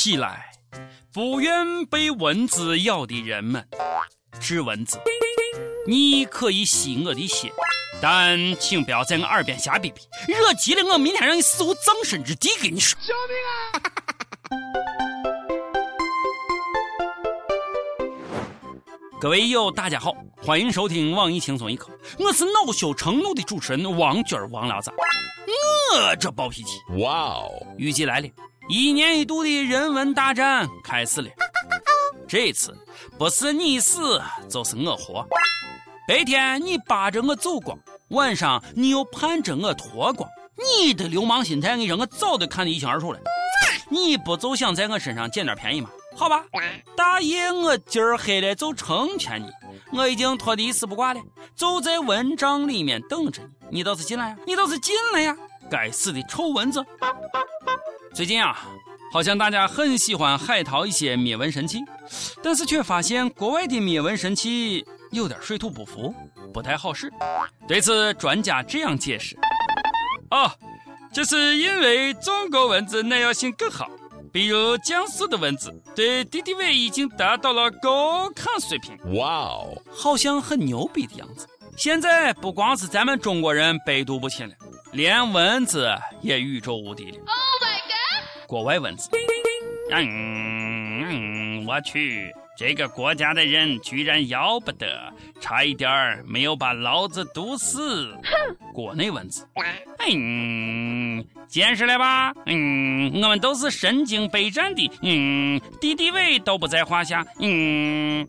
起来，不愿被蚊子咬的人们，治蚊子，你可以吸我的血，但请不要在我耳边瞎逼逼，惹急了我明天让你死无葬身之地。跟你说，救命啊！各位友，大家好，欢迎收听网易轻松一刻，我是恼羞成怒的主持人王军王聊子。我这暴脾气，哇哦！雨季来了，一年一度的人文大战开始了。这次不是你死就是我活。白天你扒着我走光，晚上你又盼着我脱光。你的流氓心态，我让我早都看得一清二楚了。你不就想在我身上捡点便宜吗？好吧，大爷，我今儿黑了就成全你。我已经脱的一丝不挂了，就在蚊帐里面等着你。你倒是进来呀！你倒是进来呀！该死的臭蚊子！最近啊，好像大家很喜欢海淘一些灭蚊神器，但是却发现国外的灭蚊神器有点水土不服，不太好使。对此，专家这样解释：哦，这是因为中国蚊子耐药性更好。比如江苏的蚊子对敌敌畏已经达到了高抗水平，哇哦，好像很牛逼的样子。现在不光是咱们中国人百毒不侵了，连蚊子也宇宙无敌了。Oh！国外蚊子，嗯，我去。这个国家的人居然要不得，差一点儿没有把老子毒死。哼，国内蚊子，嗯，见识了吧？嗯，我们都是身经百战的，嗯，敌敌畏都不在话下。嗯，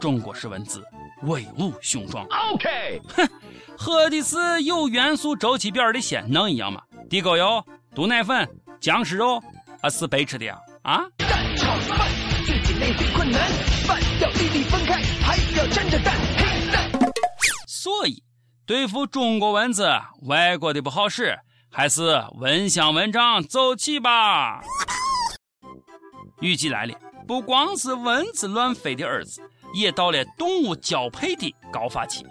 中国式文字威武雄壮。OK，哼，喝的是有元素周期表的鲜，能一样吗？地沟油、毒奶粉、僵尸肉，啊，是白吃的呀？啊？困难，饭要粒粒分开，还要沾着蛋。所以，对付中国蚊子，外国的不好使，还是蚊香蚊帐走起吧。雨季来了，不光是蚊子乱飞的日子，也到了动物交配的高发期。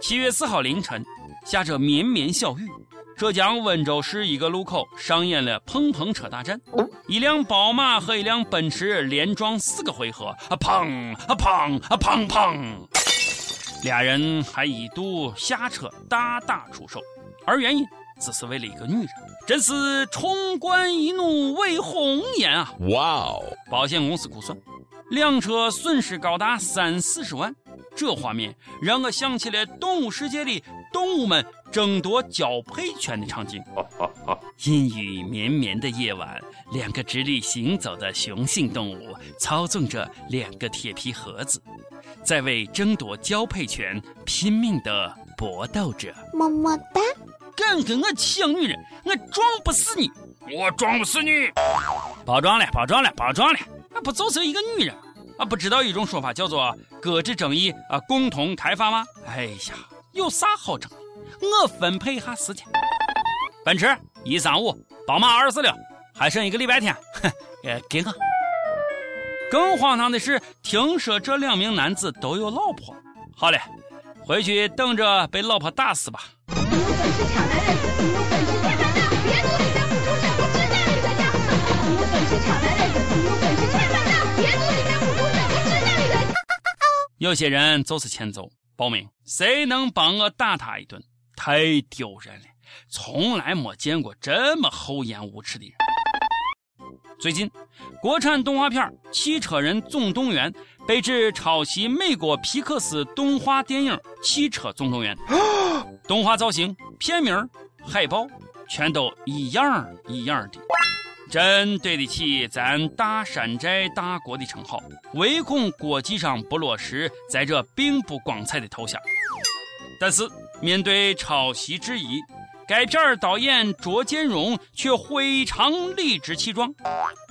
七月四号凌晨，下着绵绵小雨。浙江温州市一个路口上演了碰碰车大战，一辆宝马和一辆奔驰连撞四个回合，啊砰啊砰啊砰砰，俩人还一度下车大打出手，而原因只是为了一个女人，真是冲冠一怒为红颜啊！哇哦！保险公司估算，两车损失高达三四十万。这画面让我想起了动物世界里动物们争夺交配权的场景。阴雨绵绵的夜晚，两个直立行走的雄性动物操纵着两个铁皮盒子，在为争夺交配权拼命的搏斗着。么么哒！敢跟我抢女人，我撞不死你！我撞不死你！包装了，包装了，包装了！那不就是一个女人？啊，不知道一种说法叫做“搁置争议啊，共同开发”吗？哎呀，有啥好争的？我分配一下时间。奔驰一三五，宝马二四六，还剩一个礼拜天，哼，给我。更荒唐的是，听说这两名男子都有老婆。好嘞，回去等着被老婆打死吧。有些人就是欠揍，报名，谁能帮我打他一顿？太丢人了，从来没见过这么厚颜无耻的人。最近，国产动画片《汽车人总动员》被指抄袭美国皮克斯动画电影《汽车总动员》，动画造型、片名、海报全都一样一样的。真对得起咱大山寨大国的称号，唯恐国际上不落实在这并不光彩的头衔。但是面对抄袭质疑，该片儿导演卓建荣却非常理直气壮：“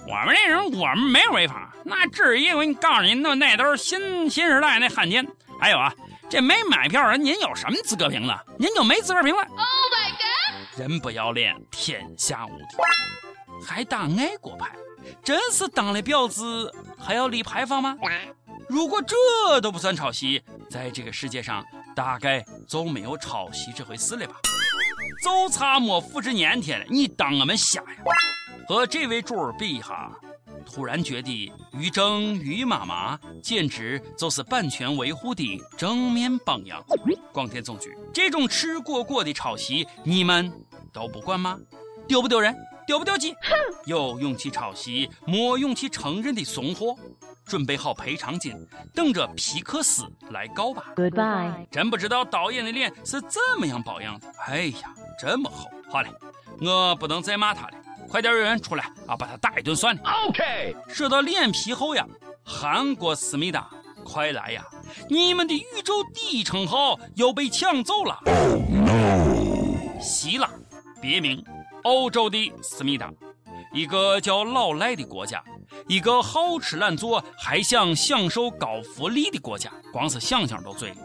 我们这人我们没违法，那只是因为你告诉您那那都是新新时代那汉奸。还有啊，这没买票人您有什么资格评论？您就没资格评论。Oh my god！人不要脸，天下无敌。”还打爱国牌，真是当了婊子还要立牌坊吗？如果这都不算抄袭，在这个世界上大概就没有抄袭这回事了吧？就差没复制粘贴了，你当我们瞎呀？和这位主儿比一下，突然觉得于正于妈妈简直就是版权维护的正面榜样。广电总局这种吃果果的抄袭，你们都不管吗？丢不丢人？丢不丢鸡？有勇气抄袭，没勇气承认的怂货，准备好赔偿金，等着皮克斯来告吧。Goodbye。真不知道导演的脸是怎么样保养的。哎呀，这么厚。好嘞，我不能再骂他了。快点有人出来啊，把他打一顿算了。OK。说到脸皮厚呀，韩国思密达，快来呀！你们的宇宙第一称号又被抢走了。希腊，别名。欧洲的思密达，一个叫老赖的国家，一个好吃懒做还想享受高福利的国家，光是想想都醉了。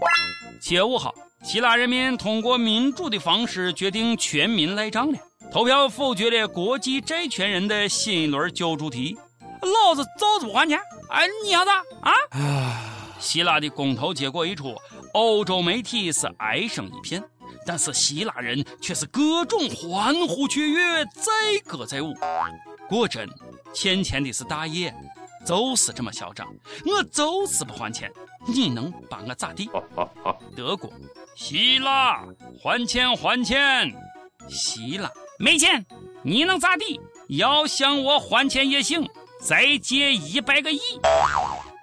七月五号，希腊人民通过民主的方式决定全民赖账了，投票否决了国际债权人的新一轮救助题。老子早就不还钱，哎，你要咋啊？希腊的公投结果一出，欧洲媒体是哀声一片。但是希腊人却是各种欢呼雀跃，载歌载舞。果真欠钱的是大爷，就是这么嚣张。我就是不还钱，你能把我咋地？德国、希腊还钱还钱，希腊没钱，你能咋地？要向我还钱也行，再借一百个亿。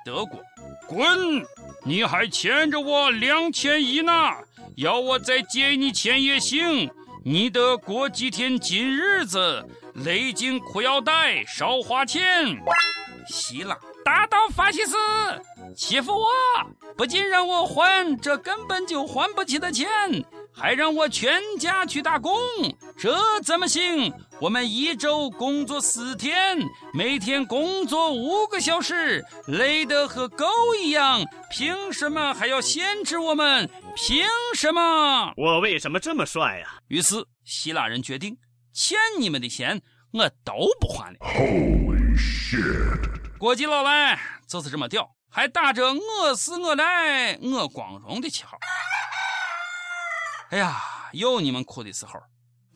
德国，滚！你还欠着我两千亿呢。要我再借你钱也行，你得过几天紧日子，勒紧裤腰带，少花钱。希腊大道法西斯欺负我，不仅让我还这根本就还不起的钱。还让我全家去打工，这怎么行？我们一周工作四天，每天工作五个小时，累得和狗一样，凭什么还要限制我们？凭什么？我为什么这么帅呀？于是希腊人决定，欠你们的钱我都不还了。国际老赖就是这么屌，还打着我是我来我光荣的旗号。哎呀，有你们哭的时候，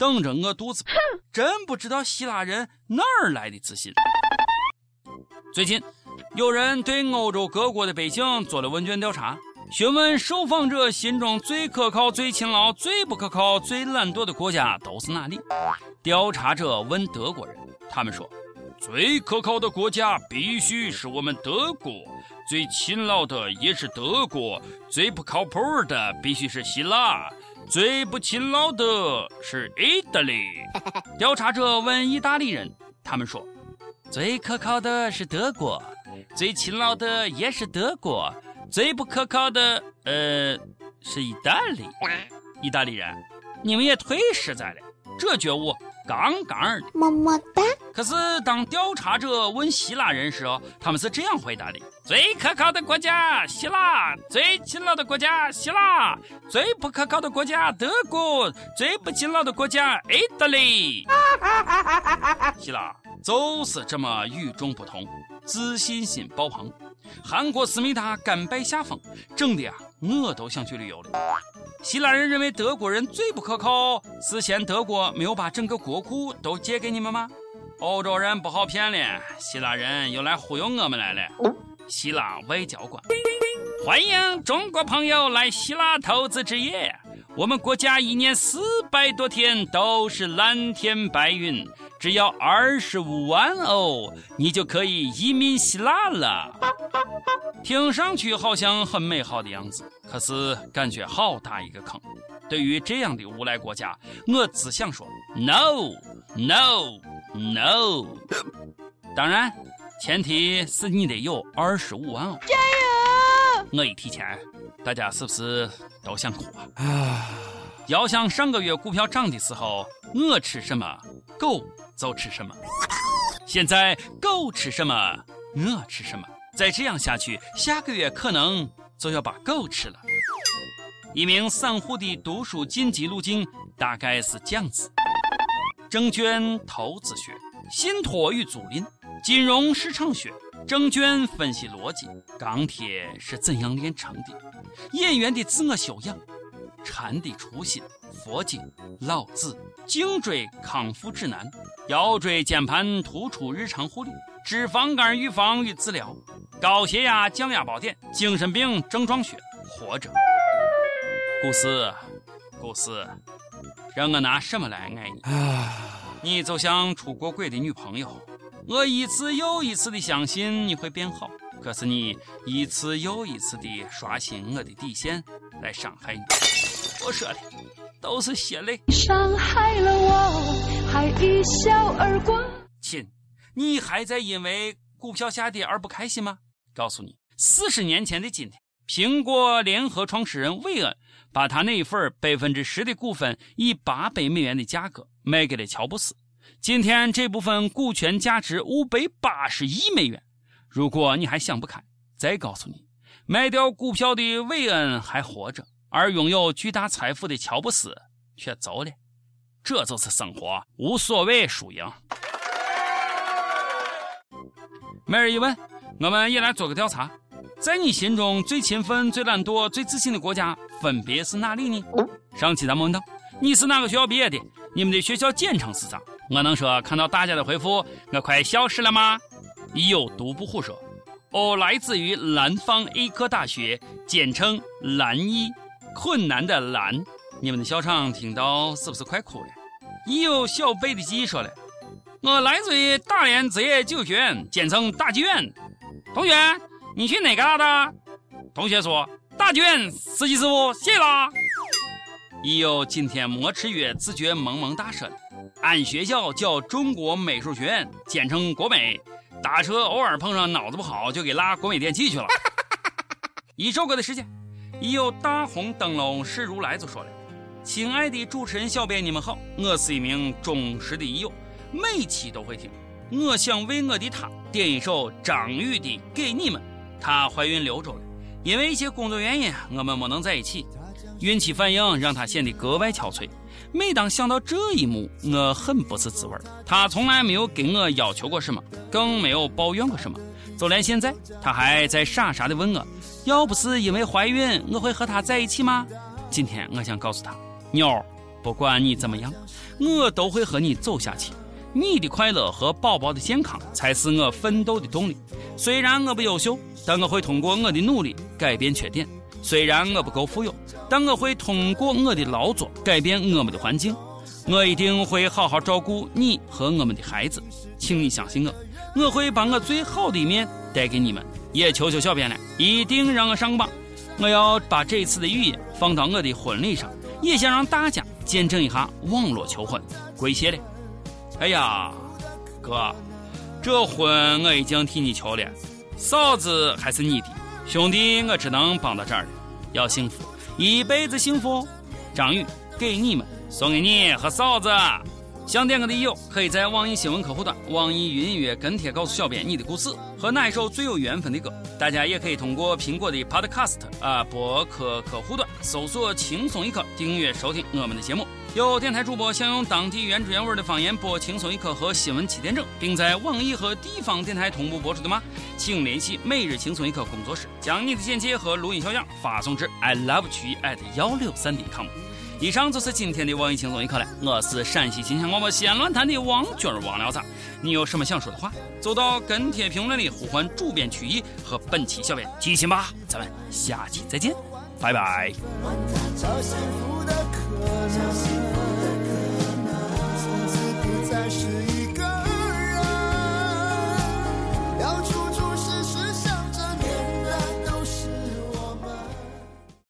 等着饿肚子。真不知道希腊人哪儿来的自信。最近，有人对欧洲各国的百姓做了问卷调查，询问受访者心中最可靠、最勤劳、最不可靠、最懒惰的国家都是哪里？调查者问德国人，他们说，最可靠的国家必须是我们德国，最勤劳的也是德国，最不靠谱的必须是希腊。最不勤劳的是意大利。调查者问意大利人，他们说，最可靠的是德国，最勤劳的也是德国，最不可靠的，呃，是意大利。意大利人，你们也忒实在了，这觉悟。杠杠的，么么哒。可是当调查者问希腊人时，他们是这样回答的：最可靠的国家希腊，最勤劳的国家希腊，最不可靠的国家德国，最不勤劳的国家意大利。希腊就是这么与众不同，自信心爆棚。韩国思密达甘拜下风，整的呀，我都想去旅游了。希腊人认为德国人最不可靠，是嫌德国没有把整个国库都借给你们吗？欧洲人不好骗了，希腊人又来忽悠我们来了。希腊外交官，欢迎中国朋友来希腊投资置业。我们国家一年四百多天都是蓝天白云。只要二十五万欧，你就可以移民希腊了。听上去好像很美好的样子，可是感觉好大一个坑。对于这样的无赖国家，我只想说 no no no。当然，前提是你得有二十五万欧。加油！我一提钱，大家是不是都想哭啊？要想上个月股票涨的时候，我吃什么，狗。就吃什么？现在狗吃什么，我吃什么。再这样下去，下个月可能就要把狗吃了。一名散户的读书晋级路径大概是这样子：证券投资学、信托与租赁、金融市场学、证券分析逻辑、钢铁是怎样炼成的、演员的自我修养、禅的初心、佛经、老子。颈椎康复指南，腰椎间盘突出日常护理，脂肪肝预防与治疗，高血压降压宝典，精神病症状学，活着。故事，故事，让我拿什么来爱你？你就像出过轨的女朋友，我一次又一次的相信你会变好，可是你一次又一次的刷新我的底线，来伤害你。我说的都是血泪。伤害了我，还一笑而过。亲，你还在因为股票下跌而不开心吗？告诉你，四十年前的今天，苹果联合创始人韦恩把他那一份百分之十的股份以八百美元的价格卖给了乔布斯。今天这部分股权价值五百八十亿美元。如果你还想不开，再告诉你，卖掉股票的韦恩还活着。而拥有巨大财富的乔布斯却走了，这就是生活，无所谓输赢。每日一问，我们也来做个调查，在你心中最勤奋、最懒惰、最自信的国家分别是哪里呢？上期咱们问到你是哪个学校毕业的？你们的学校简称是啥？我能说看到大家的回复，我快消失了吗？有独不胡说，我来自于南方医科大学，简称蓝医。困难的难，你们的校长听到是不是快哭了？已有小贝的记忆说了，我来自于大连职业技术学院，简称大技院。同学，你去哪旮瘩的？同学说大技院。司机师傅，谢啦。已有今天没吃药，自觉萌萌哒说俺学校叫中国美术学院，简称国美。打车偶尔碰上脑子不好，就给拉国美电器去了。一首歌的时间。已有大红灯笼是如来就说了：“亲爱的主持人小编，你们好，我是一名忠实的益友，每期都会听。我想为我的他点一首张宇的《给你们》。她怀孕六周了，因为一些工作原因，我们没能在一起。孕期反应让她显得格外憔悴。每当想到这一幕，我很不是滋味。她从来没有给我要求过什么，更没有抱怨过什么。就连现在，她还在傻傻的问我。”要不是因为怀孕，我会和他在一起吗？今天我想告诉他，妞，不管你怎么样，我都会和你走下去。你的快乐和宝宝的健康才是我奋斗的动力。虽然我不优秀，但我会通过我的努力改变缺点；虽然我不够富有，但我会通过我的劳作改变我们的环境。我一定会好好照顾你和我们的孩子，请你相信我，我会把我最好的一面带给你们。也求求小编了，一定让我上榜！我要把这次的语音放到我的婚礼上，也想让大家见证一下网络求婚。跪谢了！哎呀，哥，这婚我已经替你求了，嫂子还是你的，兄弟，我只能帮到这儿了。要幸福，一辈子幸福。张宇，给你们，送给你和嫂子。想点歌的友，可以在网易新闻客户端、网易云音乐跟帖告诉小编你的故事和哪一首最有缘分的歌。大家也可以通过苹果的 Podcast 啊播客客户端搜索“轻松一刻”订阅收听我们的节目。有电台主播想用当地原汁原味的方言播《轻松一刻》和新闻七点整，并在网易和地方电台同步播出的吗？请联系每日轻松一刻工作室，将你的简介和录音小样发送至 i love 曲艺 at 幺六三点 .com。以上就是今天的网易轻松一刻了。我是陕西秦腔广播西安论坛的王军王聊子。你有什么想说的话，就到跟帖评论里呼唤主编曲艺和本期小编激情吧。咱们下期再见，拜拜。不再是一个人，要。